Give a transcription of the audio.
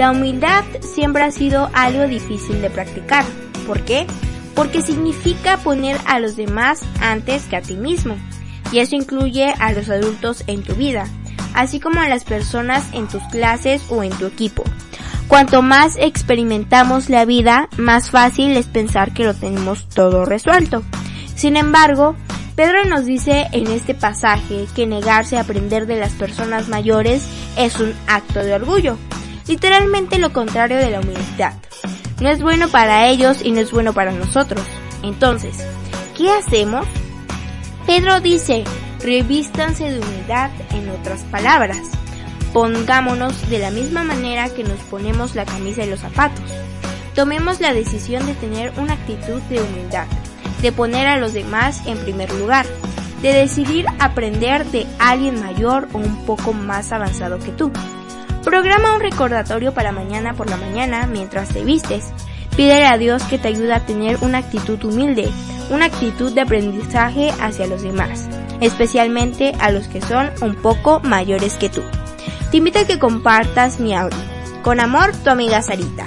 La humildad siempre ha sido algo difícil de practicar. ¿Por qué? Porque significa poner a los demás antes que a ti mismo. Y eso incluye a los adultos en tu vida, así como a las personas en tus clases o en tu equipo. Cuanto más experimentamos la vida, más fácil es pensar que lo tenemos todo resuelto. Sin embargo, Pedro nos dice en este pasaje que negarse a aprender de las personas mayores es un acto de orgullo, literalmente lo contrario de la humildad. No es bueno para ellos y no es bueno para nosotros. Entonces, ¿qué hacemos? Pedro dice, revístanse de humildad en otras palabras. Pongámonos de la misma manera que nos ponemos la camisa y los zapatos. Tomemos la decisión de tener una actitud de humildad de poner a los demás en primer lugar, de decidir aprender de alguien mayor o un poco más avanzado que tú. Programa un recordatorio para mañana por la mañana mientras te vistes. Pídele a Dios que te ayude a tener una actitud humilde, una actitud de aprendizaje hacia los demás, especialmente a los que son un poco mayores que tú. Te invito a que compartas mi audio. Con amor, tu amiga Sarita.